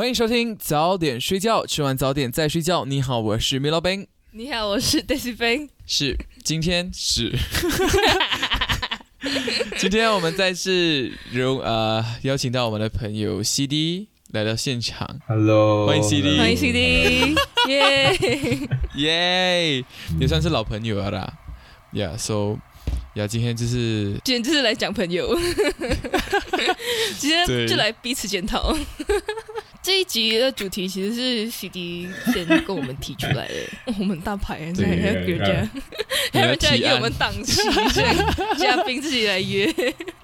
欢迎收听早点睡觉，吃完早点再睡觉。你好，我是米老板。你好，我是 Daisy 飞。是，今天是，今天我们再次如呃邀请到我们的朋友 CD 来到现场。Hello，欢迎 CD 欢迎 CD，耶！耶，也算是老朋友了啦。Yeah，so 呀，今天就是今天就是来讲朋友，今天就来彼此检讨。这一集的主题其实是 CD 先跟我们提出来的，哦我们大牌，这样还要给人家，还 要人家约我们档期，嘉宾自己来约。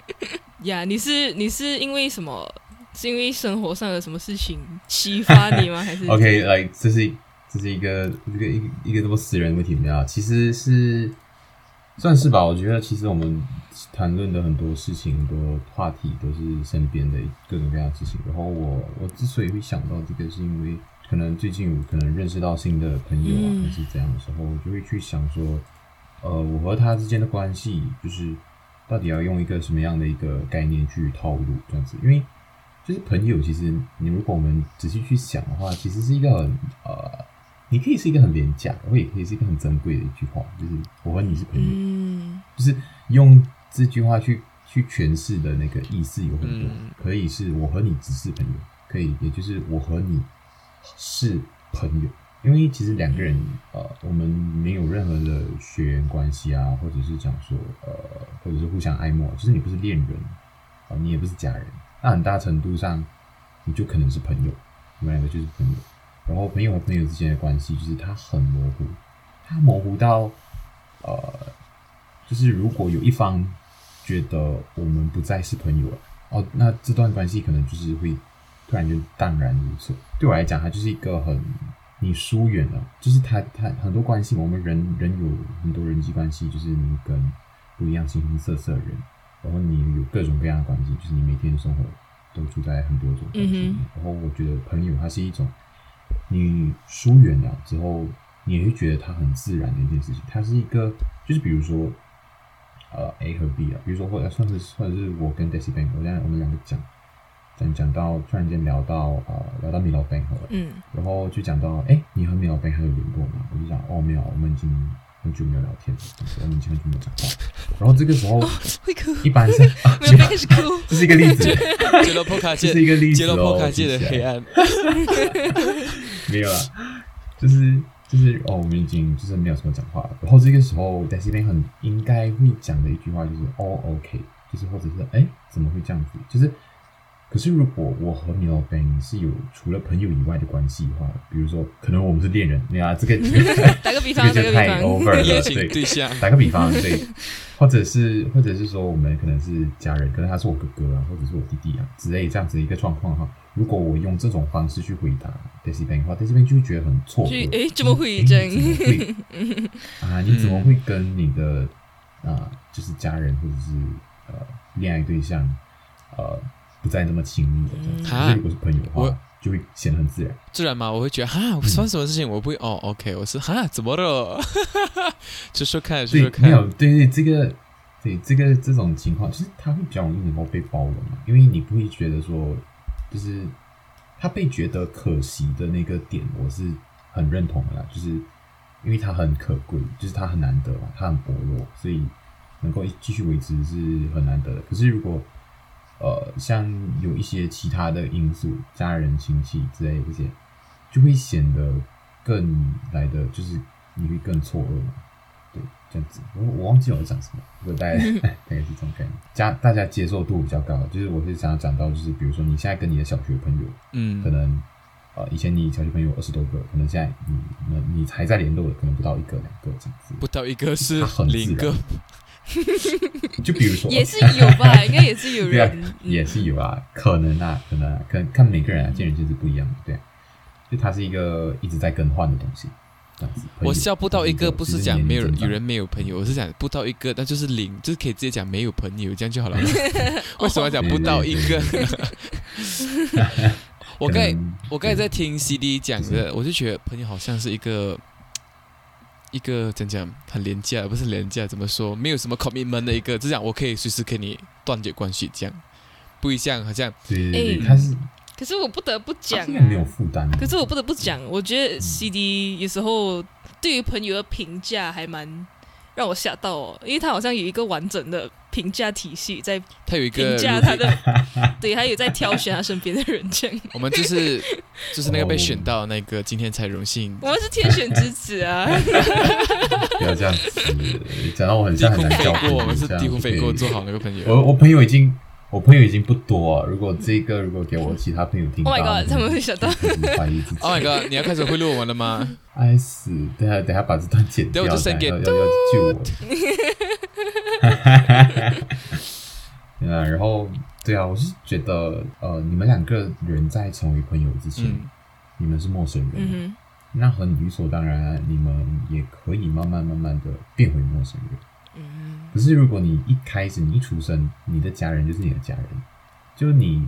呀，你是你是因为什么？是因为生活上的什么事情启发你吗？还是 OK，来、这是这是一个一个一个一个这么私人的问题，没有啊？其实是算是吧。我觉得其实我们谈论的很多事情、很多话题都是身边的各种各样的事情。然后我我之所以会想到这个，是因为可能最近我可能认识到新的朋友啊，嗯还是怎样的时候，我就会去想说，呃，我和他之间的关系，就是到底要用一个什么样的一个概念去套路这样子，因为。就是朋友，其实你如果我们仔细去想的话，其实是一个很呃，你可以是一个很廉价，我也可以是一个很珍贵的一句话，就是我和你是朋友，嗯。就是用这句话去去诠释的那个意思有很多，嗯。可以是我和你只是朋友，可以也就是我和你是朋友，因为其实两个人呃，我们没有任何的血缘关系啊，或者是讲说呃，或者是互相爱慕，就是你不是恋人啊、你也不是家人，那很大程度上你就可能是朋友，你们两个就是朋友。然后朋友和朋友之间的关系，就是它很模糊，它模糊到呃，就是如果有一方觉得我们不再是朋友了，哦，那这段关系可能就是会突然就淡然无色。对我来讲，它就是一个很你疏远了，就是他他很多关系，我们人人有很多人际关系，就是你跟不一样形形色色的人，然后你有各种各样的关系，就是你每天的生活都处在很多种关系里面。然后我觉得朋友它是一种你疏远了之后，你也会觉得它很自然的一件事情。它是一个，就是比如说，呃，A 和 B 啊，比如说或者算是或者是我跟 Daisy Bank，我现在我们两个讲讲讲到突然间聊到呃聊到米老 Bank 了，嗯然后就讲到，哎，你和米老 Bank 还有联络吗？我就讲，哦，没有，我们已经很久没有聊天了，这样子我们已经很久没有讲话。然后这个时候会哭，一般是 啊，没有开始哭。这是一个例子，揭露破卡界，这是一个例子揭露破哦卡界的黑暗。没有了，就是就是哦，我们已经就是没有什么讲话了。然后这个时候 a s i 很应该会讲的一句话就是哦，OK，就是或者是哎，怎么会这样子？就是可是如果我和你老板是有除了朋友以外的关系的话，比如说可能我们是恋人，对啊，这个 这个打个比方，这个就太，over 了，对。对象，打个比方，对，或者是或者是说我们可能是家人，可能他是我哥哥啊，或者是我弟弟啊之类这样子的一个状况哈。如果我用这种方式去回答 Daisy Bank 的话，Daisy Bank 就会觉得很错就愕。诶怎么会诶这样啊？你怎么会跟你的啊，就是家人或者是呃恋爱对象呃不再那么亲密的这如果是朋友的话，就会显得很自然。自然嘛，我会觉得哈，我发生什么事情，我不会哦，OK，我是哈，怎么了？就说看，说说，看。没，有，对对，这个，对这个这种情况，其实他会比较容易能够被包容嘛，因为你不会觉得说，就是他被觉得可惜的那个点，我是很认同的啦，就是因为他很可贵，就是他很难得嘛，它很薄弱，所以能够继续维持是很难得的。可是如果呃，像有一些其他的因素，家人、亲戚之类的这些，就会显得更来的，就是你会更错愕嘛。对，这样子，我我忘记我在讲什么，我大概 大概是这种概念。家大家接受度比较高，就是我是想要讲到，就是比如说你现在跟你的小学朋友，嗯可能呃，以前你小学朋友二十多个，可能现在你你你还在联络的，可能不到一个两个这样子，不到一个是很自零个然。就比如说，也是有吧，应该也是有人，嗯也是有啊，可能啊，可能啊，可能看每个人啊，见仁见智不一样，对啊，就它是一个一直在更换的东西，这样子。我笑不到一个，不是讲没有有人没没有朋友，我是讲不到一个，那就是零，就是可以直接讲没有朋友，这样就好了。为什么要讲不到一个？我刚才我刚才在听 CD 讲的，我就觉得朋友好像是一个一个怎讲很廉价，不是廉价，怎么说？没有什么 commitment 的一个，就讲我可以随时跟你断绝关系，这样不一样，好像。对对对，哎它是可是我不得不讲啊。没有啊，负担，可是我不得不讲，我觉得 CD 有时候对于朋友的评价还蛮让我吓到哦，因为他好像有一个完整的评价体系在他有一个评价他的，对，他有在挑选他身边的人这样。我们就是就是那个被哦选到那个今天才荣幸我们是天选之子啊！不要这样子，讲到我很低像很难教朋友我们是低空飞过做好那个朋友。我我朋友已经，我朋友已经不多、啊。如果这个如果给我其他朋友听到 Oh my god，他们会想到就开始怀疑自己。Oh my god！你要开始贿赂我们了吗？爱死！等下等下把这段剪掉，要要要救我。对啊，然 后对啊，我是觉得呃，你们两个人在成为朋友之前，嗯你们是陌生人，嗯那很理所当然啊，你们也可以慢慢慢慢的变回陌生人。可是如果你一开始你一出生，你的家人就是你的家人，就你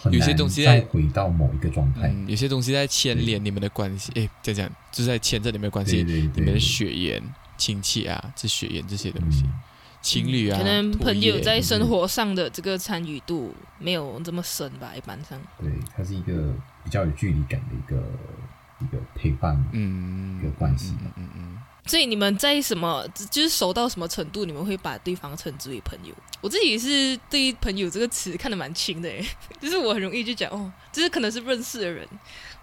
很有些难东西在再回到某一个状态。嗯，有些东西在牵连你们的关系，哎，这样讲就是在牵着你们的关系，对对对，你们的血缘、亲戚啊，这血缘这些东西，嗯情侣啊，可能朋友在生活上的这个参与度没有这么深吧，一般上。对，它是一个比较有距离感的一个一个陪伴。嗯一个关系嗯嗯嗯所以你们在什么，就是熟到什么程度，你们会把对方称之为朋友？我自己是对于“朋友”这个词看得蛮轻的，诶，就是我很容易就讲哦，就是可能是认识的人，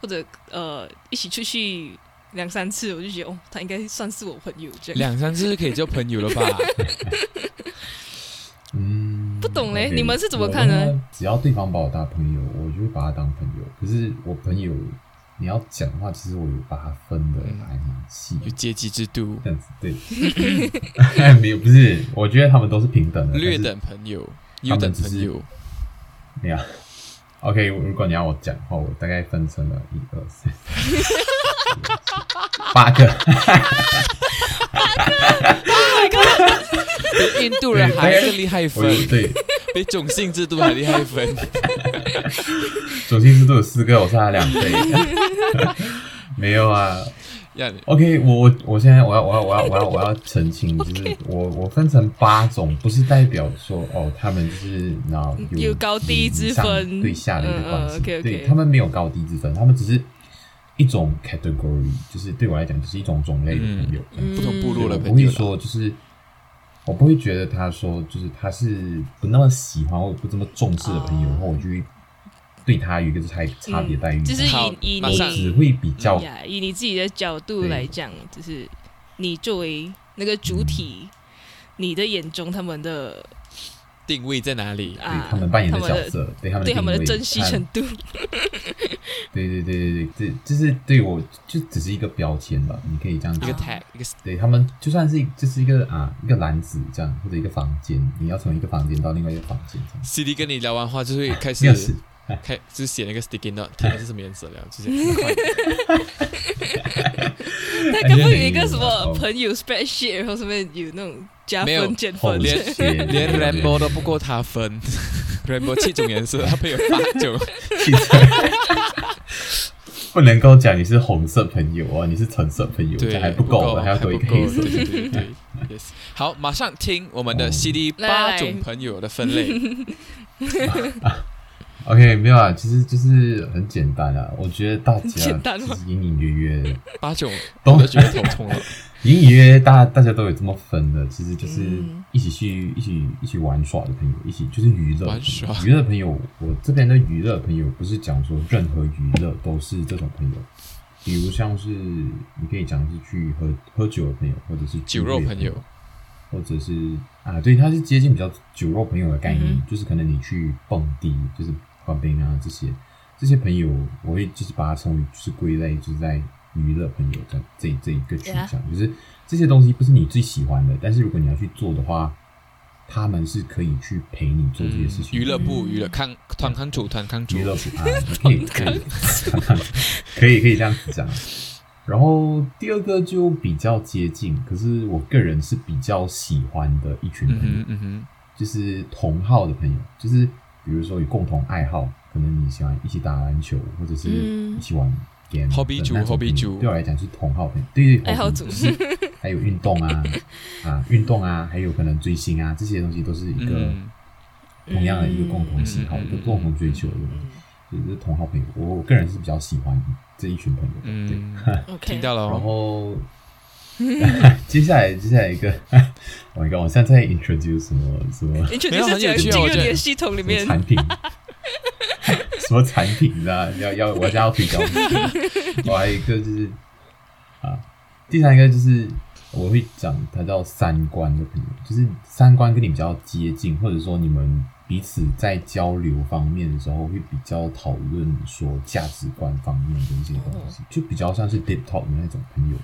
或者呃一起出去两三次，我就觉得哦，他应该算是我朋友这嗯，样。两三次就可以交朋友了吧？嗯，不懂嘞你们是怎么看呢只要对方把我当朋友，我就会把他当朋友。可是我朋友，你要讲的话，其实我有把它分的嗯。还蛮细的有阶级制度，这样子对，没有不是，我觉得他们都是平等的，略等朋友，优等朋友，没有。OK，如果你要我讲的话，我大概分成了一二三 八个，比印度人还更厉害我分，对。比种姓制度还厉害分。种姓制度有四个，我差他两倍。没有啊。呀，，OK，我我我现在我要我要我要我要我要澄清，就是我我分成八种，不是代表说哦，他们就是然后有高低之分。上对下的一个关系，对他们没有高低之分，他们只是一种 category，就是对我来讲，就是一种种类的朋友。嗯不同部落的我不会朋友，说就是。我不会觉得他说就是他是不那么喜欢或不这么重视的朋友，哦然后我就会对他有一个差差别待遇。就是以以你只会比较呀，以你自己的角度来讲，就是你作为那个主体，你的眼中他们的定位在哪里？对啊，他们扮演的角色，对他们对他们的珍惜程度，对对对对对，这就是对我就只是一个标签吧，你可以这样一个。tag，一个对他们就算是就是一个啊一个篮子这样，或者一个房间，你要从一个房间到另外一个房间这样。CD 跟你聊完话就会开始，开就是写那个 sticky note，看是什么颜色了，就是很快的他可不可以有一个什么哦朋友 spreadsheet，然后上面有那种加分减分，连连 Rainbow 都不够他分，Rainbow 七种颜色，他朋友八种，不能够讲你是红色朋友哦，你是橙色朋友，对，这还不够的，还要多一个黑色。对对对对，yes。好，马上听我们的哦 CD 八种朋友的分类。OK，没有啊，其实就是很简单啊。我觉得大家其实隐隐约约、八九都觉得头痛了。隐隐约约大大家都有这么分的，其实就是嗯。一起去一起一起玩耍的朋友，一起就是娱乐娱乐朋友，我这边的娱乐朋友不是讲说任何娱乐都是这种朋友，比如像是你可以讲是去喝喝酒的朋友，或者是酒肉朋友，或者是啊，对，他是接近比较酒肉朋友的概念，嗯就是可能你去蹦迪，就是滑冰啊这些，这些朋友，我会就是把它称为就是归类，就是在娱乐朋友的这这一个取向，就是这些东西不是你最喜欢的，但是如果你要去做的话，他们是可以去陪你做这些事情。娱乐部娱乐康团康主团康主娱乐部啊，可以可以可以可以这样子讲。然后第二个就比较接近，可是我个人是比较喜欢的一群朋友，嗯哼，就是同号的朋友，就是比如说有共同爱好，可能你喜欢一起打篮球，或者是一起玩 game。hobby 组，hobby 组，对我来讲是同好朋友，对对，爱好组，还有运动啊 啊，运动啊，还有可能追星啊，这些东西都是一个同样的一个共同喜好，一个共同追求的，就是同好朋友。我我个人是比较喜欢。这一群朋友，嗯，听到了。然后 接下来，接下来一个，我一个，我现在在 introduce 什么什么？没有很有趣哦，这个系统里面产品，什么产品 啊？要要，我家要推销。我还有一个就是啊，第三个就是我会讲，它叫三观的朋友，就是三观跟你比较接近，或者说你们。彼此在交流方面的时候，会比较讨论说价值观方面的一些东西，就比较像是 deep talk 的那种朋友，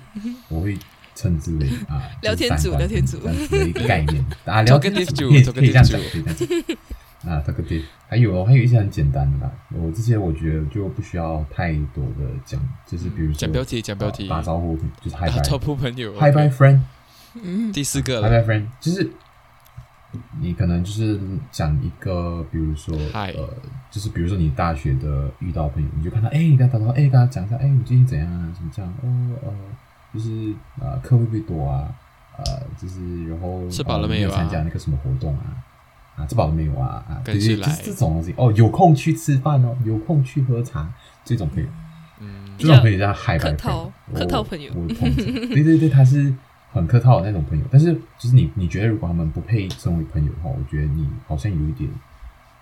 我会称之为啊 聊天组，聊天组。这样子的一个概念。啊，聊天组可以可以这样讲，可以这样讲啊，这个对，还有哦还有一些很简单的啦，我这些我觉得就不需要太多的讲，就是比如说讲标题，讲标题，打招呼就是 hi bye，招呼朋友，hi bye friend，嗯，第四个，hi bye friend，就是。你可能就是讲一个，比如说，呃，就是比如说你大学的遇到朋友，你就看他，哎，你跟他打招呼，哎，跟他讲一下，哎，你最近怎样啊？怎么这样？哦，呃，就是呃，课会不会多啊？呃，就是然后吃饱了没有啊？参加那个什么活动啊？啊，吃饱了没有啊？啊，对对，就是这种东西。哦，有空去吃饭哦，有空去喝茶，这种朋友，嗯，这种朋友叫海客套，客套朋友。对对对，他是。很客套的那种朋友，但是就是你，你觉得如果他们不配称为朋友的话，我觉得你好像有一点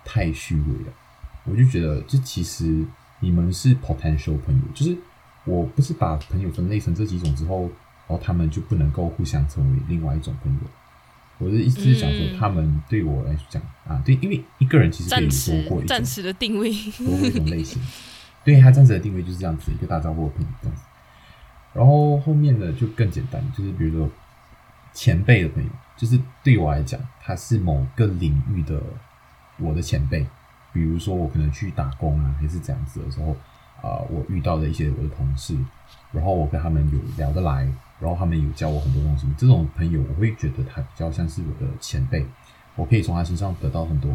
太虚伪了。我就觉得，这其实你们是 potential 朋友，就是我不是把朋友分类成这几种之后，然后他们就不能够互相成为另外一种朋友。我的意思是想说，他们对我来讲啊，对，因为一个人其实可以多过一暂时的定位，多过一种类型。对他暂时的定位就是这样子，一个大招呼的朋友这样子。然后后面的就更简单，就是比如说前辈的朋友，就是对我来讲，他是某个领域的我的前辈。比如说我可能去打工啊，还是这样子的时候，啊，我遇到的一些我的同事，然后我跟他们有聊得来，然后他们有教我很多东西。这种朋友，我会觉得他比较像是我的前辈，我可以从他身上得到很多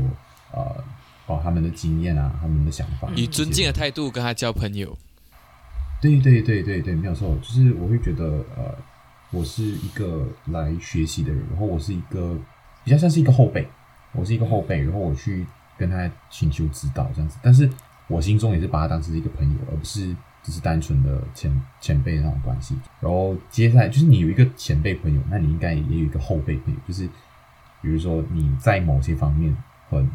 呃，哦，他们的经验啊，他们的想法，以尊敬的态度跟他交朋友。对对对对对，没有错，就是我会觉得，呃，我是一个来学习的人，然后我是一个比较像是一个后辈，我是一个后辈，然后我去跟他请求指导这样子，但是我心中也是把他当成一个朋友，而不是只是单纯的前前辈那种关系。然后接下来就是你有一个前辈朋友，那你应该也有一个后辈朋友，就是比如说你在某些方面很。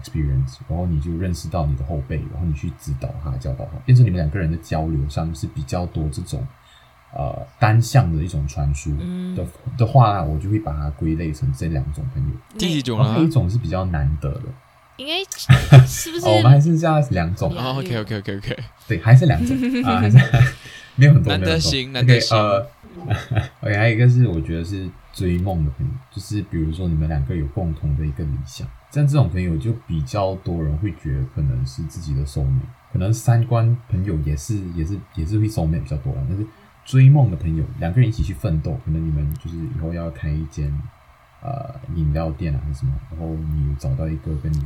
experience，然后你就认识到你的后辈，然后你去指导他、教导他，变成你们两个人的交流上是比较多这种呃单向的一种传输的的话，我就会把它归类成这两种朋友。第几种啊？还有一种是比较难得的，应该 是不是？我们还是加两种。OK OK OK OK，对，还是两种啊，还是没有很多。难得行，难得行。呃，OK，还有一个是我觉得是追梦的朋友，就是比如说你们两个有共同的一个理想。像这种朋友就比较多人会觉得可能是自己的收妹，可能三观朋友也是也是也是会收妹比较多了。但是追梦的朋友，两个人一起去奋斗，可能你们就是以后要开一间呃饮料店啊还是什么，然后你找到一个跟你有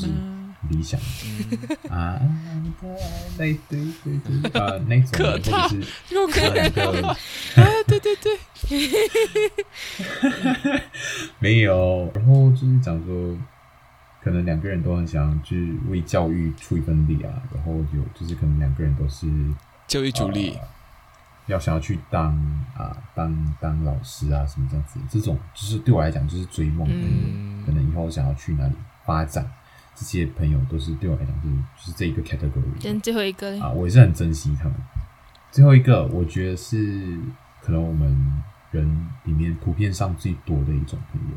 共同。理想 啊，对对对对啊，那种可怕，又可怕啊，对对对，没有。然后就是讲说，可能两个人都很想去为教育出一份力啊。然后有就是可能两个人都是教育主力，要想要去当啊当当老师啊什么这样子。这种就是对我来讲就是追梦，可能以后想要去哪里发展。这些朋友都是对我来讲就是就是这一个 category。跟最后一个啊，我也是很珍惜他们。最后一个，我觉得是可能我们人里面普遍上最多的一种朋友。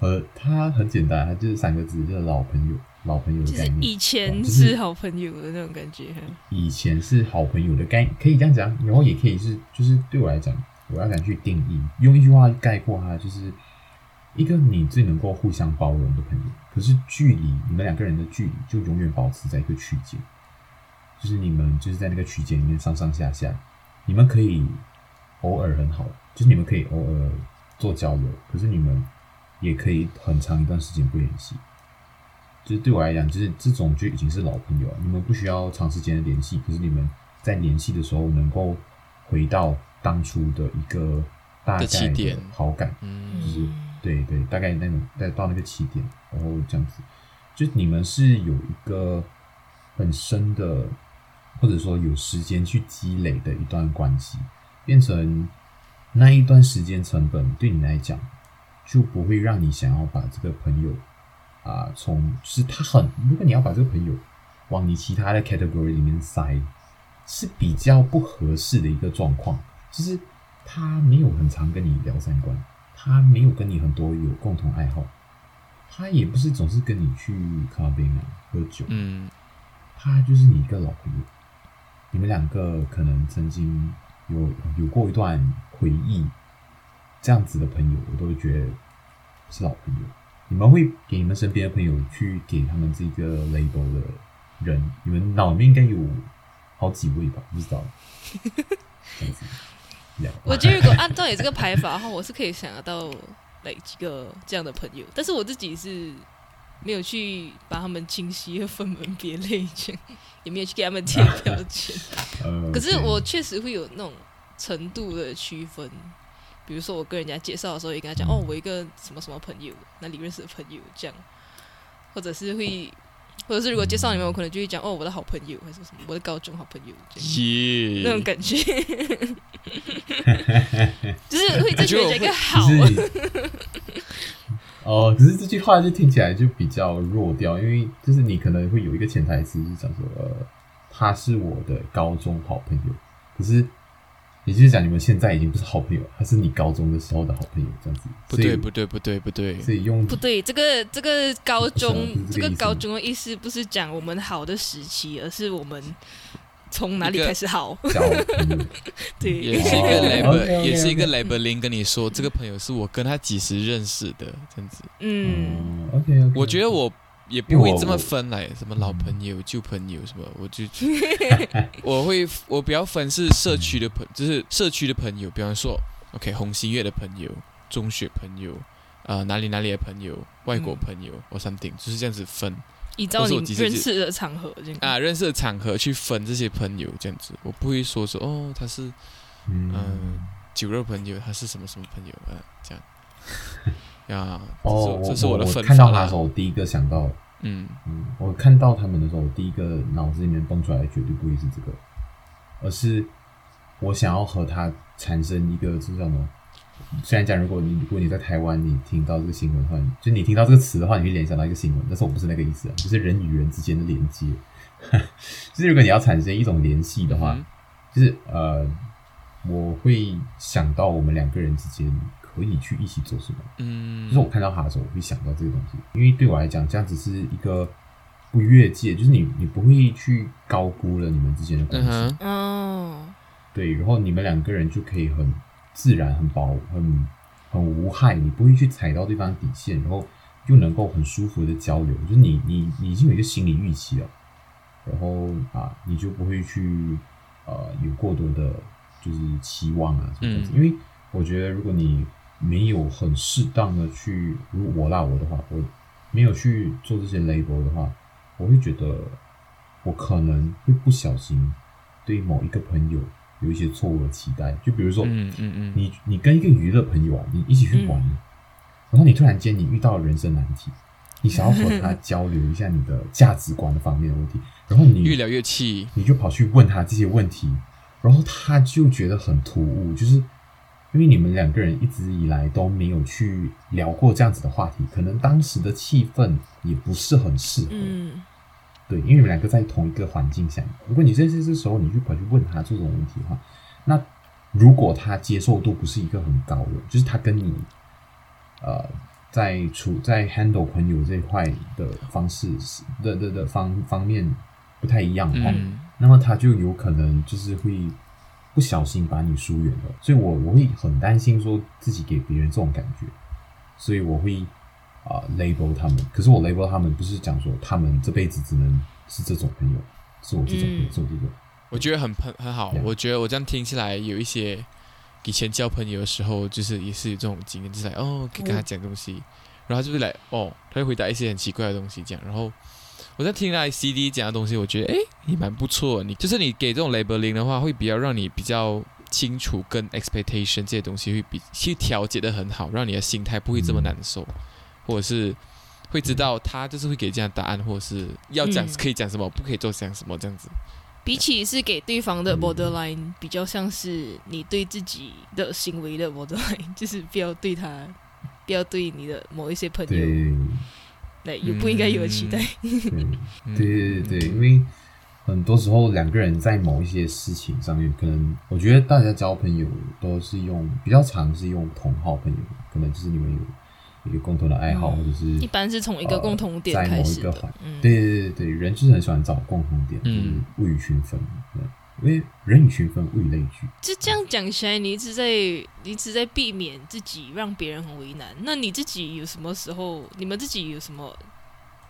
呃，他很简单，他就是三个字，就是老朋友。老朋友的就是概念。以前是是好朋友的那种感觉。以前是好朋友的概，可以这样讲，然后也可以是，就是对我来讲，我要敢去定义，用一句话概括它，就是一个你最能够互相包容的朋友。可是距离你们两个人的距离就永远保持在一个区间，就是你们就是在那个区间里面上上下下，你们可以偶尔很好，就是你们可以偶尔做交流，可是你们也可以很长一段时间不联系。就是对我来讲，就是这种就已经是老朋友了。你们不需要长时间的联系，可是你们在联系的时候能够回到当初的一个大概的起点好感，嗯就是对对，大概那种再到那个起点，然后这样子，就你们是有一个很深的，或者说有时间去积累的一段关系，变成那一段时间成本对你来讲，就不会让你想要把这个朋友啊，从是他很，如果你要把这个朋友往你其他的 category 里面塞，是比较不合适的一个状况，就是他没有很常跟你聊三观。他没有跟你很多有共同爱好，他也不是总是跟你去咖啡啊喝酒，嗯他就是你一个老朋友，你们两个可能曾经有有过一段回忆，这样子的朋友，我都觉得是老朋友。你们会给你们身边的朋友去给他们这个 label 的人，你们脑里面应该有好几位吧？不知道，我觉得如果按照你这个排法的话，我是可以想得到哪几个这样的朋友，但是我自己是没有去把他们清晰的分门别类，这样也没有去给他们贴标签。呃，可是我确实会有那种程度的区分，比如说我跟人家介绍的时候，也跟他讲、哦，我一个什么什么朋友，那里认识的朋友这样，或者是会，或者是如果介绍你们，我可能就会讲哦，我的好朋友，还是什么我的高中好朋友这样。耶那种感觉，就是会再觉得一个好，哦，只是这句话就听起来就比较弱掉，因为就是你可能会有一个潜台词是讲说，呃，他是我的高中好朋友，可是也就是讲你们现在已经不是好朋友，他是你高中的时候的好朋友，这样子。不对不对不对不对，所以用不对，这个这个高中不是啊不是这个这个高中的意思不是讲我们好的时期，而是我们从哪里开始好？交朋友，对，也是一个哦 label，也是一个 labeling 跟你说，这个朋友是我跟他几时认识的，这样子。嗯，嗯，OK，我觉得我也不会这么分来，什么老朋友、旧朋友什么，我就 我会我比较分是社区的朋，就是社区的朋友，比方说，OK，红星月的朋友、中学朋友，啊、哪里哪里的朋友、外国朋友，我 something，就是这样子分。依照你认识的场合啊，认识的场合去分这些朋友，这样子，我不会说说哦，他是嗯。嗯酒肉朋友，他是什么什么朋友，啊，这样。呀，这哦，是这是我的分看到他的时候，。我第一个想到嗯嗯，我看到他们的时候，我第一个脑子里面蹦出来的绝对不会是这个，而是我想要和他产生一个是叫什么？虽然讲，如果你如果你在台湾，你听到这个新闻的话，就你听到这个词的话，你会联想到一个新闻，但是我不是那个意思啊，就是人与人之间的连接。就是如果你要产生一种联系的话，嗯就是呃，我会想到我们两个人之间可以去一起做什么。嗯，就是我看到他的时候，我会想到这个东西，因为对我来讲，这样子是一个不越界，就是你你不会去高估了你们之间的关系，嗯对，然后你们两个人就可以很自然、很薄、很很无害，你不会去踩到对方底线，然后又能够很舒服的交流，就是你你你已经有一个心理预期了，然后啊，你就不会去呃有过多的就是期望啊什么这样子，嗯。因为我觉得如果你没有很适当的去，如果我拉我的话，我没有去做这些 label 的话，我会觉得我可能会不小心对某一个朋友有一些错误的期待，就比如说，嗯嗯嗯，你你跟一个娱乐朋友啊，你一起去玩，然后你突然间你遇到了人生难题，你想要和他交流一下你的价值观的方面的问题，然后你越聊越气，你就跑去问他这些问题，然后他就觉得很突兀，就是因为你们两个人一直以来都没有去聊过这样子的话题，可能当时的气氛也不是很适合。嗯对，因为你们两个在同一个环境下，如果你在这这时候你去跑去问他这种问题的话，那如果他接受度不是一个很高的，就是他跟你呃在处在 handle 朋友这一块的方式的的的方方面不太一样的话，那么他就有可能就是会不小心把你疏远了。所以我我会很担心说自己给别人这种感觉，所以我会啊 label 他们。可是我 label 他们不是讲说他们这辈子只能是这种朋友，是我这种朋友，是我这种。我觉得很很很好。我觉得我这样听起来有一些。以前交朋友的时候，就是也是有这种经验，就是来哦，可以跟他讲东西，然后就是来哦，他会回答一些很奇怪的东西，这样。然后我在听他 CD 讲的东西，我觉得哎，也蛮不错。你就是你给这种 labeling 的话，会比较让你比较清楚跟 expectation 这些东西会比去调节的很好，让你的心态不会这么难受，或者是会知道他就是会给这样答案，或者是要讲可以讲什么，不可以做讲什么这样子。比起是给对方的 borderline，比较像是你对自己的行为的 borderline，就是不要对他，不要对你的某一些朋友，对，也不应该有期待。对对对对，因为很多时候两个人在某一些事情上面，可能我觉得大家交朋友都是用比较常是用同好朋友，可能就是你们有。一个共同的爱好，或者是一般是从一个共同点开始的。对对对对，人就是很喜欢找共同点，就是物以群分。因为人以群分，物以类聚。这这样讲起来，你一直在，你一直在避免自己让别人很为难。那你自己有什么时候？你们自己有什么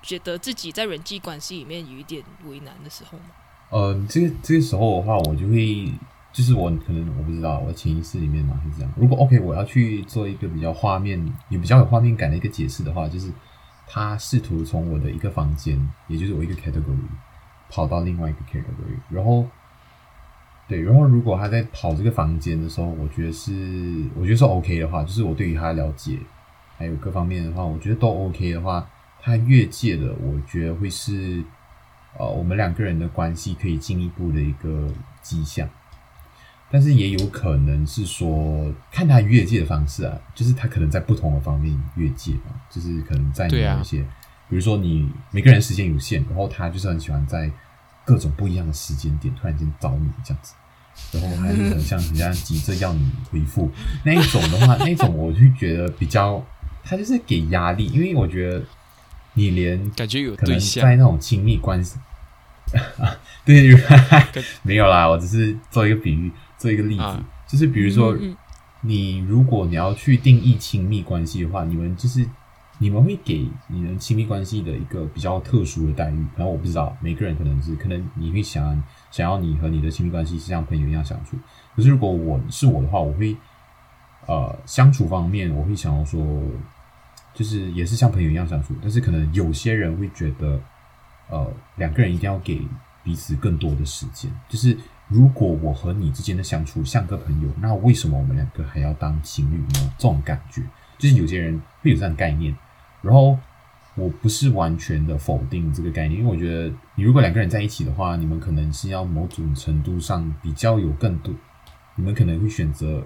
觉得自己在人际关系里面有一点为难的时候吗？呃，这个这个时候的话，我就会。就是我可能我不知道，我潜意识里面嘛是这样。如果 OK，我要去做一个比较画面也比较有画面感的一个解释的话，就是他试图从我的一个房间，也就是我一个 category，跑到另外一个 category，然后对，然后如果他在跑这个房间的时候，我觉得是我觉得是 OK 的话，就是我对于他了解还有各方面的话，我觉得都 OK 的话，他越界的，我觉得会是呃我们两个人的关系可以进一步的一个迹象。但是也有可能是说，看他越界的方式啊，就是他可能在不同的方面越界嘛，就是可能在某一些，比如说你每个人时间有限，然后他就是很喜欢在各种不一样的时间点突然间找你这样子，然后他就很像人家急着要你回复。那一种的话，那种我就觉得比较，他就是给压力，因为我觉得你连感觉有可能在那种亲密关系啊，对，没有啦，我只是做一个比喻。做一个例子，就是比如说，你如果你要去定义亲密关系的话，你们就是你们会给你们亲密关系的一个比较特殊的待遇。然后我不知道每个人可能是可能你会想想要你和你的亲密关系是像朋友一样相处。可是如果我是我的话，我会呃相处方面我会想要说，就是也是像朋友一样相处。但是可能有些人会觉得，呃，两个人一定要给彼此更多的时间，就是。如果我和你之间的相处像个朋友，那为什么我们两个还要当情侣呢？这种感觉，就是有些人会有这样概念。然后我不是完全的否定这个概念，因为我觉得你如果两个人在一起的话，你们可能是要某种程度上比较有更多，你们可能会选择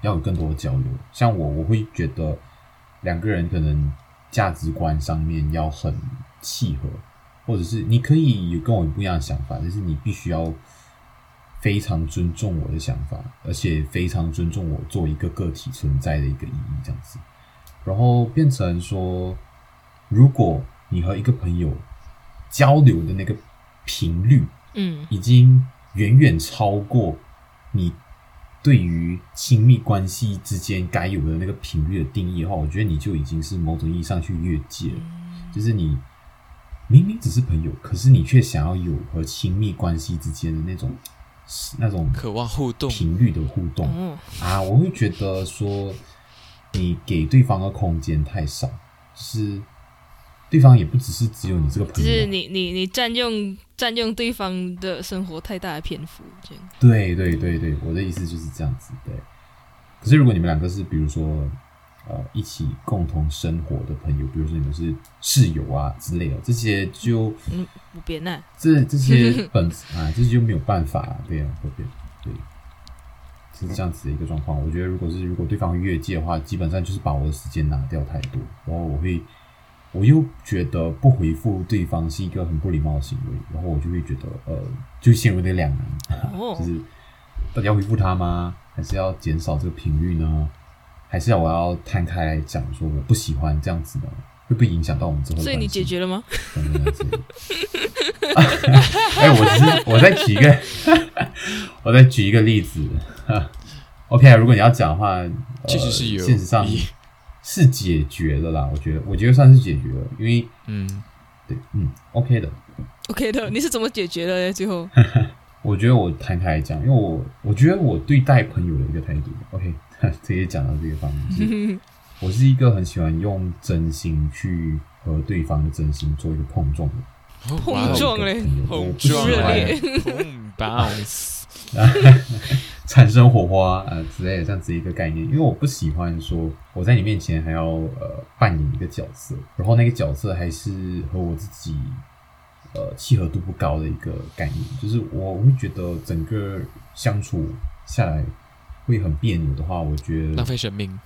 要有更多的交流。像我，我会觉得两个人可能价值观上面要很契合，或者是你可以有跟我不一样的想法，但是你必须要。非常尊重我的想法，而且非常尊重我作为一个个体存在的一个意义，这样子，然后变成说，如果你和一个朋友交流的那个频率，嗯，已经远远超过你对于亲密关系之间该有的那个频率的定义的话，我觉得你就已经是某种意义上去越界了，就是你明明只是朋友，可是你却想要有和亲密关系之间的那种。那种渴望互动。频率的互动。啊，我会觉得说你给对方的空间太少，是对方也不只是只有你这个朋友，就是你你你占用占用对方的生活太大的篇幅，这样。对对对对，我的意思就是这样子。对，可是如果你们两个是比如说。呃，一起共同生活的朋友，比如说你们是室友啊之类的，这些就嗯，别那这这些 本啊，这些就没有办法，对啊，对对对，是这样子的一个状况。我觉得，如果是如果对方越界的话，基本上就是把我的时间拿掉太多，然后我会，我又觉得不回复对方是一个很不礼貌的行为，然后我就会觉得，呃，就陷入那两难，就是到底要回复他吗？还是要减少这个频率呢？还是要我要摊开来讲，说我不喜欢这样子的，会不会影响到我们之后的所以你解决了吗？哎，我只是我再举一个，我再举一个例子。OK，如果你要讲的话，其实是有现实上是解决的啦。我觉得，我觉得算是解决了，因为嗯，对，嗯，OK 的，OK 的。你是怎么解决的？最后，我觉得我摊开来讲，因为我我觉得我对待朋友的一个态度，OK。这也讲到这个方面，我是一个很喜欢用真心去和对方的真心做一个碰撞的，碰撞嘞，碰撞嘞，碰 bounce，产生火花啊之类的这样子一个概念。因为我不喜欢说我在你面前还要呃扮演一个角色，然后那个角色还是和我自己呃契合度不高的一个概念，就是我会觉得整个相处下来。会很别扭的话，我觉得浪费生命，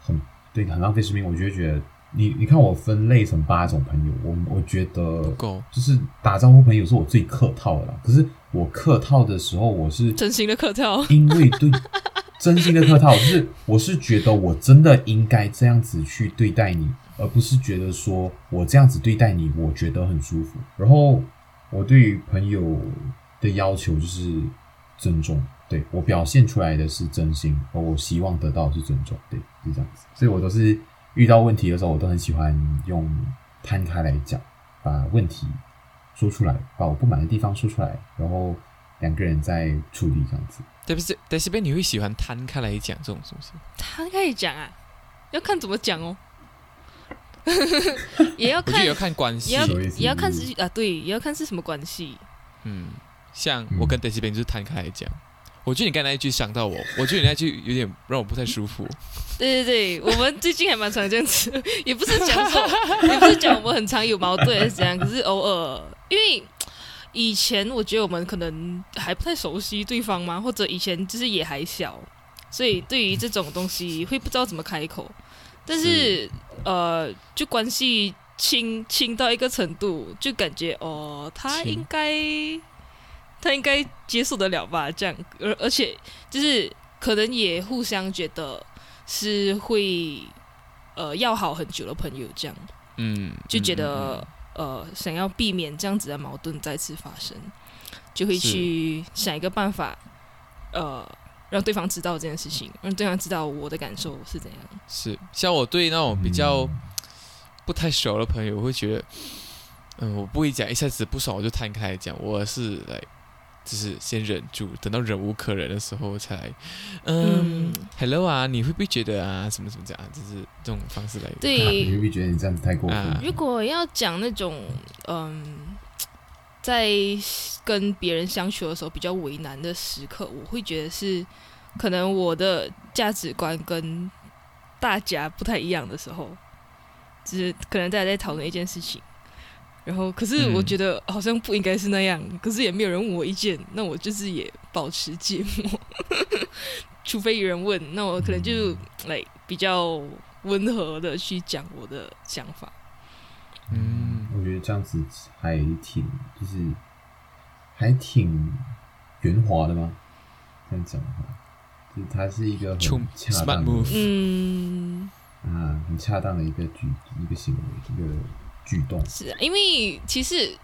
很对，很浪费生命。我就觉得，你你看我分类成八种朋友，我我觉得够，就是打招呼朋友是我最客套的啦。可是我客套的时候，我是真心的客套，因为对真心的客套，就是我是觉得我真的应该这样子去对待你，而不是觉得说我这样子对待你，我觉得很舒服。然后我对于朋友的要求就是尊重。对我表现出来的是真心，而我希望得到的是尊重，对，是这样子。所以我都是遇到问题的时候，我都很喜欢用摊开来讲，把问题说出来，把我不满的地方说出来，然后两个人再处理这样子。对不对？在这边你会喜欢摊开来讲这种东西？摊开讲啊，要看怎么讲哦，也要看，也要看关系，也要也要看是啊，对，也要看是什么关系。嗯，像我跟德西边就是摊开来讲。我觉得你刚才那一句想到我，我觉得你那句有点让我不太舒服。对对对，我们最近还蛮常这样子，也不是讲说，也不是讲我们很常有矛盾还是怎样，可是偶尔，因为以前我觉得我们可能还不太熟悉对方嘛，或者以前就是也还小，所以对于这种东西会不知道怎么开口。但是呃，就关系亲亲到一个程度，就感觉哦，他应该。他应该接受得了吧？这样，而而且就是可能也互相觉得是会呃要好很久的朋友，这样，嗯，就觉得呃想要避免这样子的矛盾再次发生，就会去想一个办法，呃，让对方知道这件事情，让对方知道我的感受是怎样。是，像我对那种比较不太熟的朋友，我会觉得，嗯，我不会讲一下子不爽我就摊开来讲，我是来。就是先忍住，等到忍无可忍的时候才，嗯，Hello 啊，你会不会觉得啊，什么什么这样，就是这种方式来。对，你会不会觉得你这样子太过分？如果要讲那种，嗯，在跟别人相处的时候比较为难的时刻，我会觉得是可能我的价值观跟大家不太一样的时候，就是可能大家在讨论一件事情。然后，可是我觉得好像不应该是那样。可是也没有人问我意见，那我就是也保持寂寞。除非有人问，那我可能就来比较温和的去讲我的想法。嗯，我觉得这样子还挺，就是还挺圆滑的吗？这样讲的话，就是它是一个很恰当的，嗯啊，很恰当的一个举一个行为，一个。举动是啊，因为其实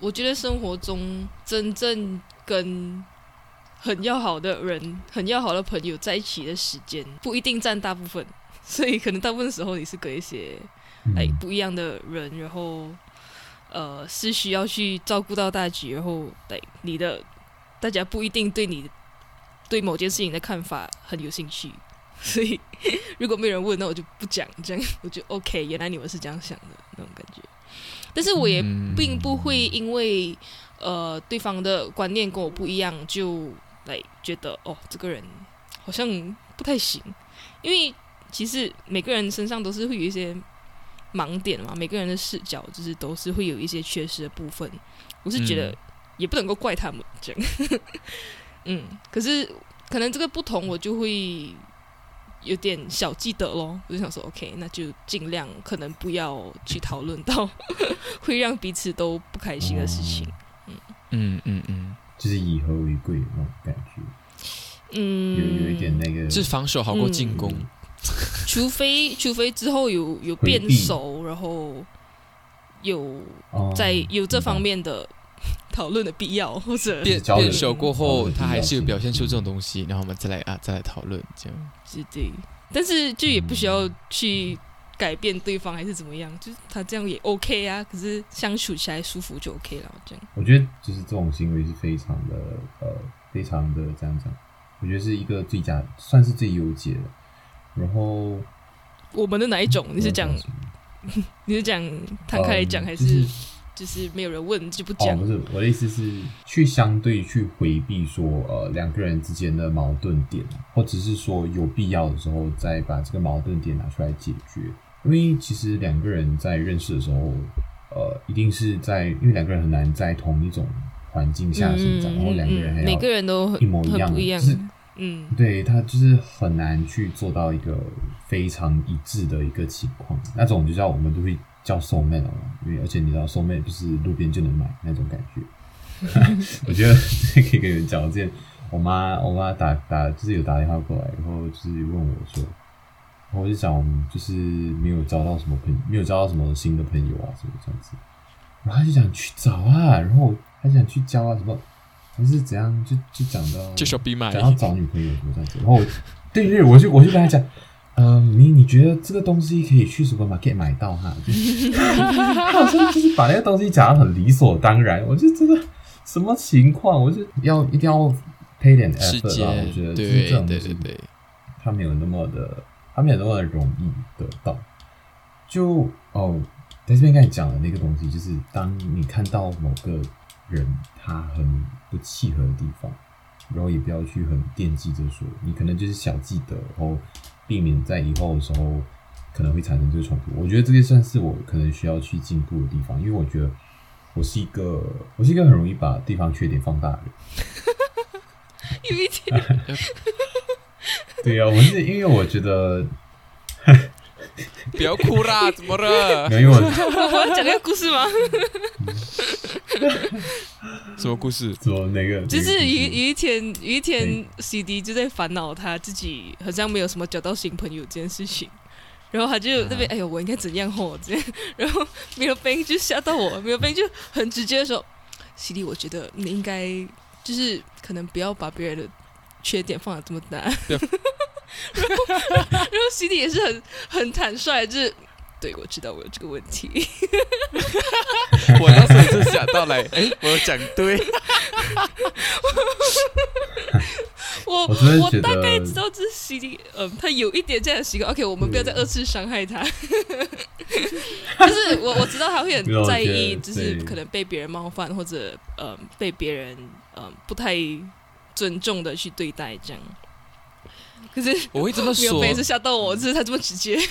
我觉得生活中真正跟很要好的人、很要好的朋友在一起的时间不一定占大部分，所以可能大部分时候你是跟一些哎不一样的人，然后呃是需要去照顾到大局，然后对你的大家不一定对你对某件事情的看法很有兴趣。所以，如果没有人问，那我就不讲。这样我就 OK。原来你们是这样想的那种感觉。但是我也并不会因为呃对方的观念跟我不一样，就来觉得哦这个人好像不太行。因为其实每个人身上都是会有一些盲点嘛，每个人的视角就是都是会有一些缺失的部分。我是觉得也不能够怪他们这样。嗯，可是可能这个不同，我就会。有点小记得咯，我就想说，OK，那就尽量可能不要去讨论到 会让彼此都不开心的事情。嗯。嗯嗯嗯，就是以和为贵那种感觉。嗯，有有一点那个，就是防守好过进攻。除非除非之后有有变熟，然后有在有这方面的 讨论的必要，或者变变熟过后，他还是有表现出这种东西，然后我们再来啊再来讨论这样。是的，但是就也不需要去。改变对方还是怎么样？就是他这样也 OK 啊，可是相处起来舒服就 OK 了。这样，我觉得就是这种行为是非常的呃，非常的这样讲，我觉得是一个最佳，算是最优解的。然后我们的哪一种？你是讲 你是讲摊开来讲，还是就是没有人问就不讲？不是，我的意思是去相对去回避说呃两个人之间的矛盾点，或者是说有必要的时候再把这个矛盾点拿出来解决。因为其实两个人在认识的时候，呃，一定是在因为两个人很难在同一种环境下生长，然后两个人还要每个人都一模一样，就是嗯，对他就是很难去做到一个非常一致的一个情况。那种就叫我们都会叫 soul mate 嘛，因为而且你知道 soul mate 不是路边就能买那种感觉。我觉得可以跟你们讲，我之前我妈我妈打打就是有打电话过来，然后就是问我说。我就讲，就是没有交到什么朋，没有交到什么新的朋友啊，什么这样子。然后他就想去找啊，然后他想去交啊，什么还是怎样，就就讲到就说闭麦，想要找女朋友什么这样子。然后对对，我就我就跟他讲，嗯，你你觉得这个东西可以去什么 market 买到哈？他好像就是把那个东西讲的很理所当然。我就真的什么情况，我就要一定要 pay 点 effort 啊。我觉得对对对对，他没有那么的。他没有那么容易得到，就哦，在这边跟你讲的那个东西，就是当你看到某个人他很不契合的地方，然后也不要去很惦记着说，你可能就是小记得，然后避免在以后的时候可能会产生这个冲突。我觉得这个算是我可能需要去进步的地方，因为我觉得我是一个我是一个很容易把地方缺点放大的人，有一点。对呀，我是因为我觉得，不要哭啦，怎么了？没有，我要讲个故事吗？什么故事？什么哪个？就是有有一天，有一天，CD 就在烦恼他自己好像没有什么交到新朋友这件事情，然后他就那边哎呦，我应该怎样吼这样，然后没有 Ben 就吓到我，没有 Ben 就很直接的说，CD，我觉得你应该就是可能不要把别人的。缺点放的这么大，然后然后 CD 也是很很坦率，就是对我知道我有这个问题，我当时就想到来，哎，我讲对，我我大概知道这是 CD，嗯，他有一点这样的习惯。OK，我们不要再二次伤害他，就是我我知道他会很在意，就是可能被别人冒犯或者嗯被别人嗯不太。尊重的去对待，这样。可是我会这么说，每次吓到我，就是他这么直接。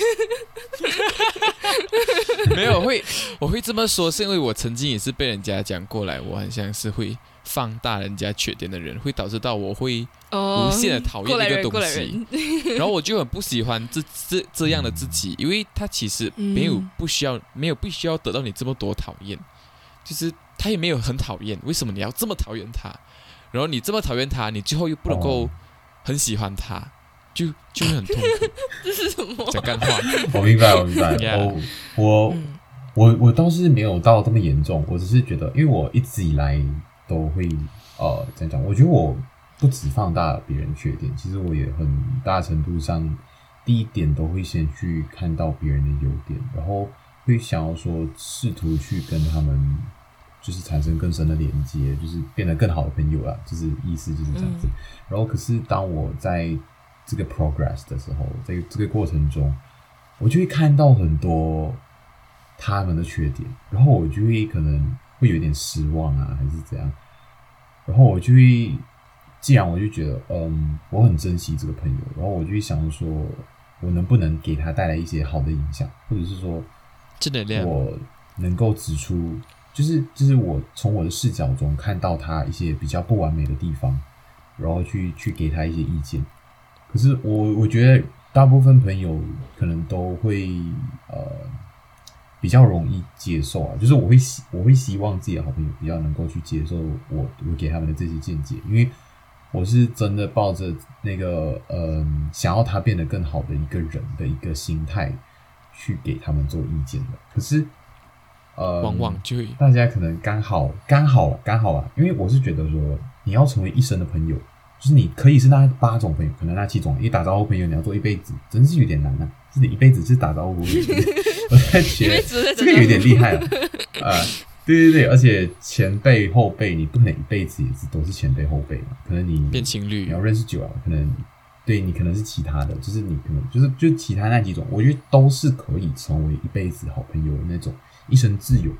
没有会，我会这么说，是因为我曾经也是被人家讲过来，我很像是会放大人家缺点的人，会导致到我会无限的讨厌一个东西，然后我就很不喜欢这这这样的自己，因为他其实没有不需要，没有必须要得到你这么多讨厌，就是他也没有很讨厌，为什么你要这么讨厌他？然后你这么讨厌他，你最后又不能够很喜欢他，就就会很痛苦。这是什么？讲干话。我明白，我明白。我我我我倒是没有到这么严重，我只是觉得，因为我一直以来都会呃这样讲，我觉得我不止放大别人缺点，其实我也很大程度上第一点都会先去看到别人的优点，然后会想要说试图去跟他们。就是产生更深的连接，就是变得更好的朋友了，就是意思就是这样子。然后，可是当我在这个 progress 的时候，在这个过程中，我就会看到很多他们的缺点，然后我就会可能会有点失望啊，还是怎样。然后我就会，既然我就觉得，嗯，我很珍惜这个朋友，然后我就会想说，我能不能给他带来一些好的影响，或者是说，正能量，我能够指出。就是就是我从我的视角中看到他一些比较不完美的地方，然后去去给他一些意见。可是我我觉得大部分朋友可能都会呃比较容易接受啊，就是我会希我会希望自己的好朋友比较能够去接受我我给他们的这些见解，因为我是真的抱着那个嗯，想要他变得更好的一个人的一个心态去给他们做意见的。可是，呃，往往就大家可能刚好刚好刚好啊，因为我是觉得说，你要成为一生的朋友，就是你可以是那八种朋友，可能那七种，因为打招呼朋友你要做一辈子，真是有点难啊。就是一辈子是打招呼，我在觉得这个有点厉害了 啊。对对对，而且前辈后辈，你不能一辈子也是都是前辈后辈嘛？可能你变情侣，你要认识久了，可能对你可能是其他的，就是你可能就是就其他那几种，我觉得都是可以成为一辈子好朋友的那种，一生挚友。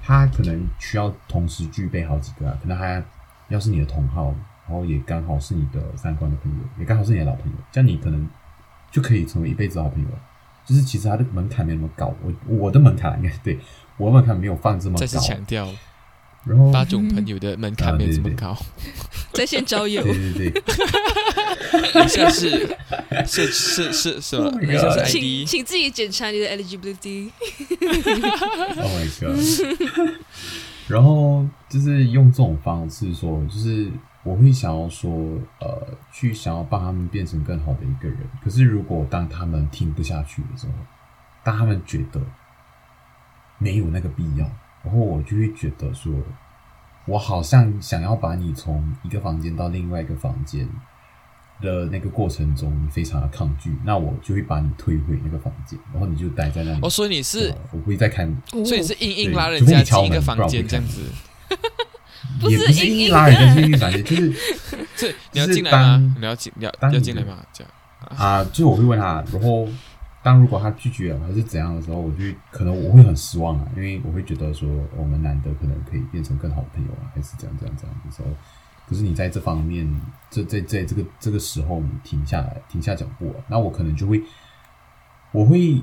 他可能需要同时具备好几个啊，可能他要是你的同号，然后也刚好是你的三观的朋友，也刚好是你的老朋友，这样你可能就可以成为一辈子好朋友了。就是其实他的门槛没那么高，我我的门槛应该对。我的门槛没有放这么高。再次强调，然后八种朋友的门槛没这么高。在线交友，对对对。像是是是是什么？像是 ID，请自己检查你的 eligibility。Oh my god！然后就是用这种方式说，就是我会想要说，呃，去想要帮他们变成更好的一个人。可是如果当他们听不下去的时候，当他们觉得。没有那个必要，然后我就会觉得说，我好像想要把你从一个房间到另外一个房间的那个过程中非常的抗拒，那我就会把你推回那个房间，然后你就待在那里。哦，所以你是我会再开，所以你是硬硬拉人家进一个房间这样子，也 不是硬硬拉人家进一个房间，就是 这你要进来吗？你要进要要进来吗？这样啊，就我会问他，然后。当如果他拒绝了还是怎样的时候，我就可能我会很失望啊，因为我会觉得说我们难得可能可以变成更好的朋友啊，还是怎样怎样怎样的时候，可是你在这方面，这在在这个这个时候你停下来停下脚步了，那我可能就会，我会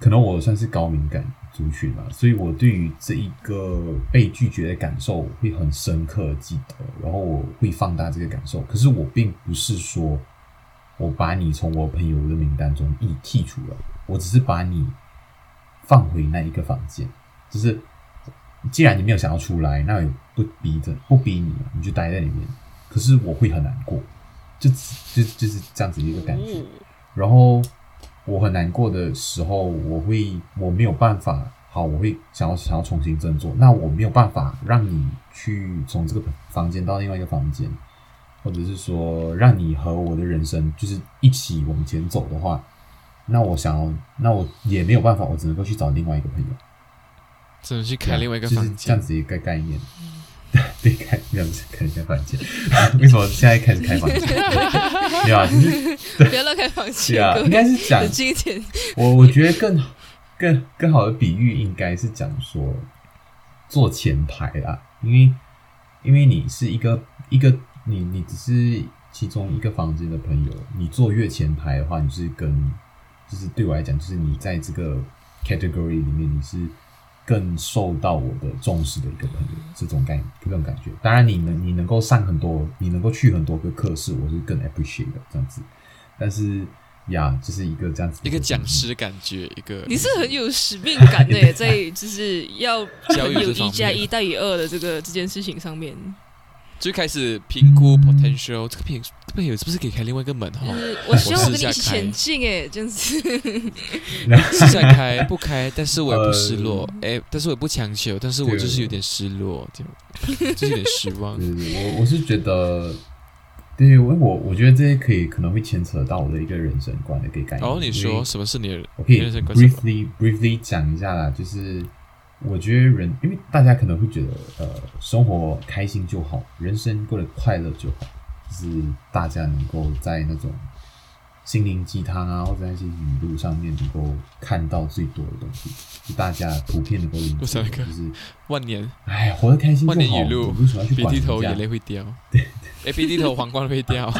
可能我算是高敏感族群嘛，所以我对于这一个被拒绝的感受会很深刻记得，然后我会放大这个感受，可是我并不是说。我把你从我朋友的名单中一剔除了，我只是把你放回那一个房间。就是既然你没有想要出来，那也不逼着不逼你，你就待在里面。可是我会很难过，就就就是这样子一个感觉。然后我很难过的时候，我会我没有办法，好，我会想要想要重新振作。那我没有办法让你去从这个房间到另外一个房间。或者是说让你和我的人生就是一起往前走的话，那我想要，那我也没有办法，我只能够去找另外一个朋友，只能去开另外一个房间，这样子一个概念。对，开这样子开一下房间。为什么现在开始开房间？对啊，就是不要乱开房间啊。应该是讲我我觉得更更更好的比喻应该是讲说坐前排啦，因为因为你是一个一个。你你只是其中一个房间的朋友，你坐越前排的话，你是跟就是对我来讲，就是你在这个 category 里面，你是更受到我的重视的一个朋友，这种感这种感觉。当然，你能你能够上很多，你能够去很多个课室，我是更 appreciate 的这样子。但是呀，就是一个这样子一个讲师感觉，一个你是很有使命感的，在就是要教育一加一大于二的这个这件事情上面。最开始评估 potential，这个评这边有是不是可以开另外一个门哈？我希望跟你一起前进哎，这样子。试下开不开，但是我也不失落哎，但是我也不强求，但是我就是有点失落，就就是有点失望。我我是觉得，对，我我我觉得这些可以可能会牵扯到我的一个人生观的一个概念。哦，你说什么是你的？我可以 briefly briefly 讲一下啦，就是。我觉得人，因为大家可能会觉得，呃，生活开心就好，人生过得快乐就好，就是大家能够在那种心灵鸡汤啊，或者那些语录上面能够看到最多的东西，就大家普遍能够理解，就是万年，哎，活得开心就好，为什么要去鼻涕头眼泪会掉？对，哎，鼻涕头皇冠会掉，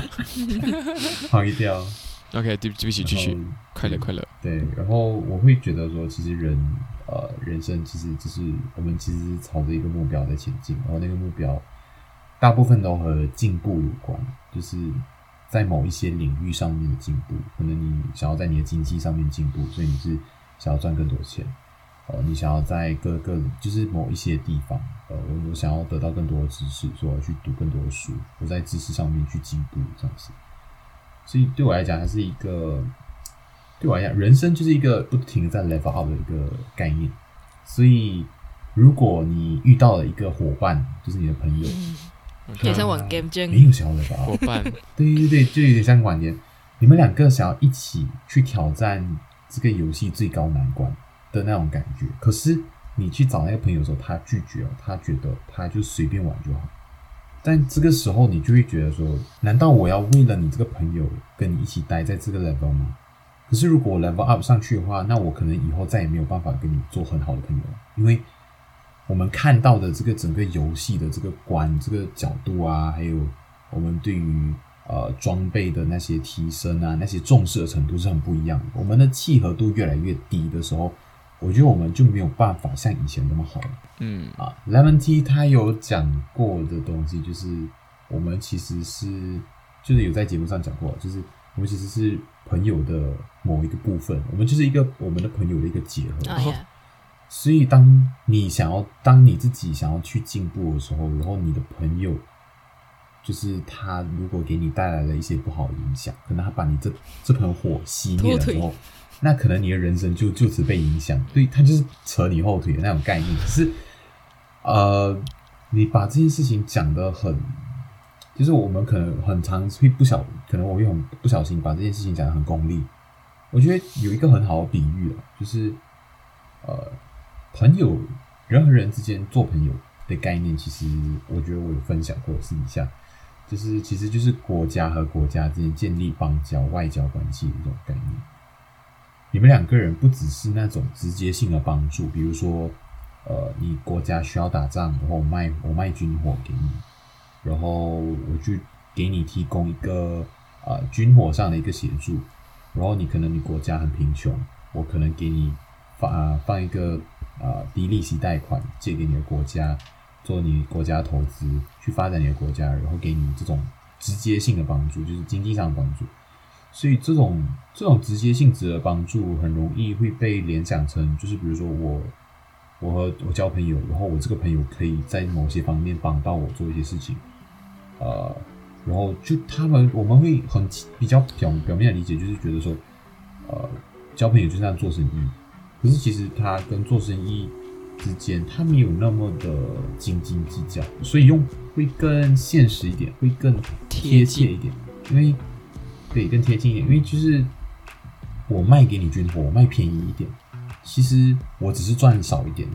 黄一掉。OK，对不起，继续，快乐快乐。对，然后我会觉得说，其实人。呃，人生其实就是我们其实朝着一个目标在前进，然后那个目标大部分都和进步有关，就是在某一些领域上面的进步。可能你想要在你的经济上面进步，所以你是想要赚更多钱。哦，你想要在各个就是某一些地方，呃，我我想要得到更多的知识，所以我要去读更多的书，我在知识上面去进步这样子。所以对我来讲，它是一个对我来讲，人生就是一个不停在 level up 的一个概念。所以，如果你遇到了一个伙伴，就是你的朋友，也像玩 game 没有想要 level up 伙伴，对对对，就有点像玩点。你们两个想要一起去挑战这个游戏最高难关的那种感觉，可是你去找那个朋友的时候，他拒绝了，他觉得他就随便玩就好。但这个时候，你就会觉得说，难道我要为了你这个朋友跟你一起待在这个 level 吗？可是如果 level up 上去的话，那我可能以后再也没有办法跟你做很好的朋友了，因为我们看到的这个整个游戏的这个观、这个角度啊，还有我们对于呃装备的那些提升啊，那些重视的程度是很不一样的。我们的契合度越来越低的时候，我觉得我们就没有办法像以前那么好了。嗯啊，Lemon T 他有讲过的东西，就是我们其实是就是有在节目上讲过，就是我们其实是朋友的某一个部分，我们就是一个我们的朋友的一个结合。所以，当你想要当你自己想要去进步的时候，然后你的朋友就是他如果给你带来了一些不好的影响，可能他把你这这盆火熄灭了之后，那可能你的人生就就此被影响。对他就是扯你后腿的那种概念。可是，呃，你把这件事情讲得很，就是我们可能很常会不小，可能我会很不小心把这件事情讲得很功利。我觉得有一个很好的比喻了，就是呃，朋友人和人之间做朋友的概念，其实我觉得我有分享过私底下，就是其实就是国家和国家之间建立邦交外交关系的这种概念。你们两个人不只是那种直接性的帮助，比如说，呃，你国家需要打仗，然后我卖我卖军火给你，然后我去给你提供一个呃军火上的一个协助，然后你可能你国家很贫穷，我可能给你放啊放一个呃低利息贷款借给你的国家，做你国家投资去发展你的国家，然后给你这种直接性的帮助，就是经济上的帮助。所以这种这种直接性质的帮助，很容易会被联想成，就是比如说我我和我交朋友，然后我这个朋友可以在某些方面帮到我做一些事情，呃，然后就他们我们会很比较表表面的理解，就是觉得说，呃，交朋友就像做生意，可是其实他跟做生意之间，他没有那么的斤斤计较，所以用会更现实一点，会更贴切一点，因为。对，更贴近一点，因为就是我卖给你军火，我卖便宜一点，其实我只是赚少一点。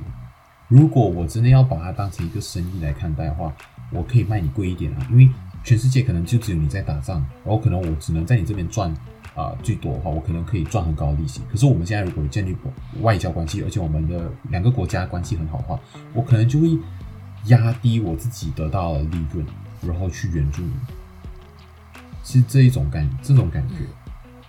如果我真的要把它当成一个生意来看待的话，我可以卖你贵一点啊，因为全世界可能就只有你在打仗，然后可能我只能在你这边赚啊最多的话，我可能可以赚很高的利息。可是我们现在如果建立外交关系，而且我们的两个国家关系很好的话，我可能就会压低我自己得到的利润，然后去援助你。是这一种感，这种感觉，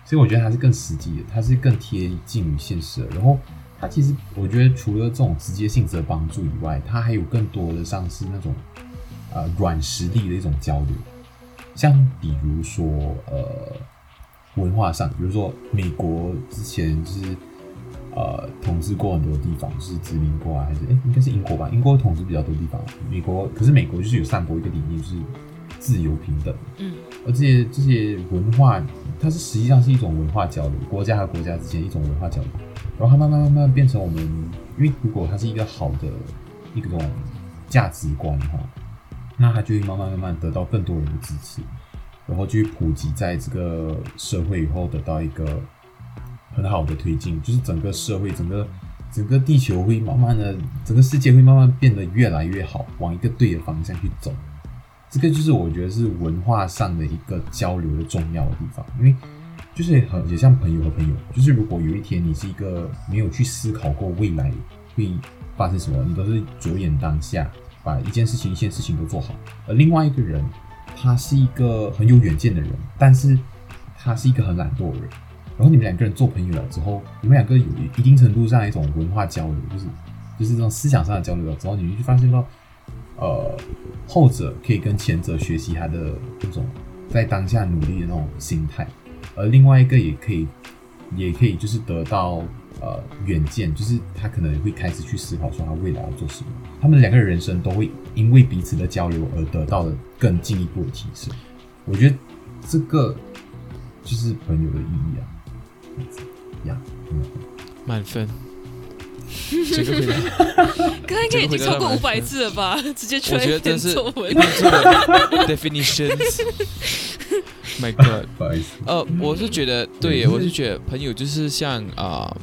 所以我觉得它是更实际的，它是更贴近于现实的。然后，它其实我觉得除了这种直接性质的帮助以外，它还有更多的像是那种呃软实力的一种交流。像比如说呃文化上，比如说美国之前就是呃统治过很多地方，就是殖民过啊，还是哎应该是英国吧？英国统治比较多地方，美国可是美国就是有散播一个理念，就是自由平等。嗯。而这些这些文化，它是实际上是一种文化交流，国家和国家之间一种文化交流，然后它慢慢慢慢变成我们，因为如果它是一个好的一种价值观哈，那它就会慢慢慢慢得到更多人的支持，然后就会普及在这个社会以后得到一个很好的推进，就是整个社会整个整个地球会慢慢的，整个世界会慢慢变得越来越好，往一个对的方向去走。这个就是我觉得是文化上的一个交流的重要的地方，因为就是很也像朋友和朋友，就是如果有一天你是一个没有去思考过未来会发生什么，你都是着眼当下，把一件事情一件事情都做好，而另外一个人他是一个很有远见的人，但是他是一个很懒惰的人，然后你们两个人做朋友了之后，你们两个有一定程度上一种文化交流，就是就是这种思想上的交流了之后，你们就发现到。呃，后者可以跟前者学习他的那种在当下努力的那种心态，而另外一个也可以，也可以就是得到呃远见，就是他可能会开始去思考说他未来要做什么。他们两个人人生都会因为彼此的交流而得到了更进一步的提升。我觉得这个就是朋友的意义啊，呀，满分。这个回答，刚刚应该已经超过五百字了吧？直接出来一篇作文。一篇作文 definitions。My God，不好意思。呃，我是觉得，对，我是觉得朋友就是像啊，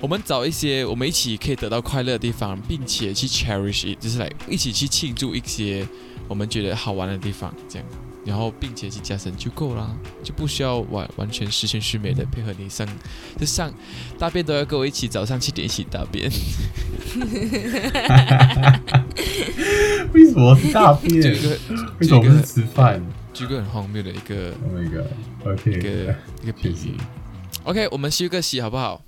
我们找一些我们一起可以得到快乐的地方，并且去 cherish，就是来一起去庆祝一些我们觉得好玩的地方，这样。然后，并且去加深就够啦，就不需要完完全十全十美的配合你上，就上大便都要跟我一起早上七点一起大便。为什么是大便？这个为什么不是吃饭？举个很荒谬的一个，Oh my God，OK，一个一个比喻。OK，我们休个息好不好？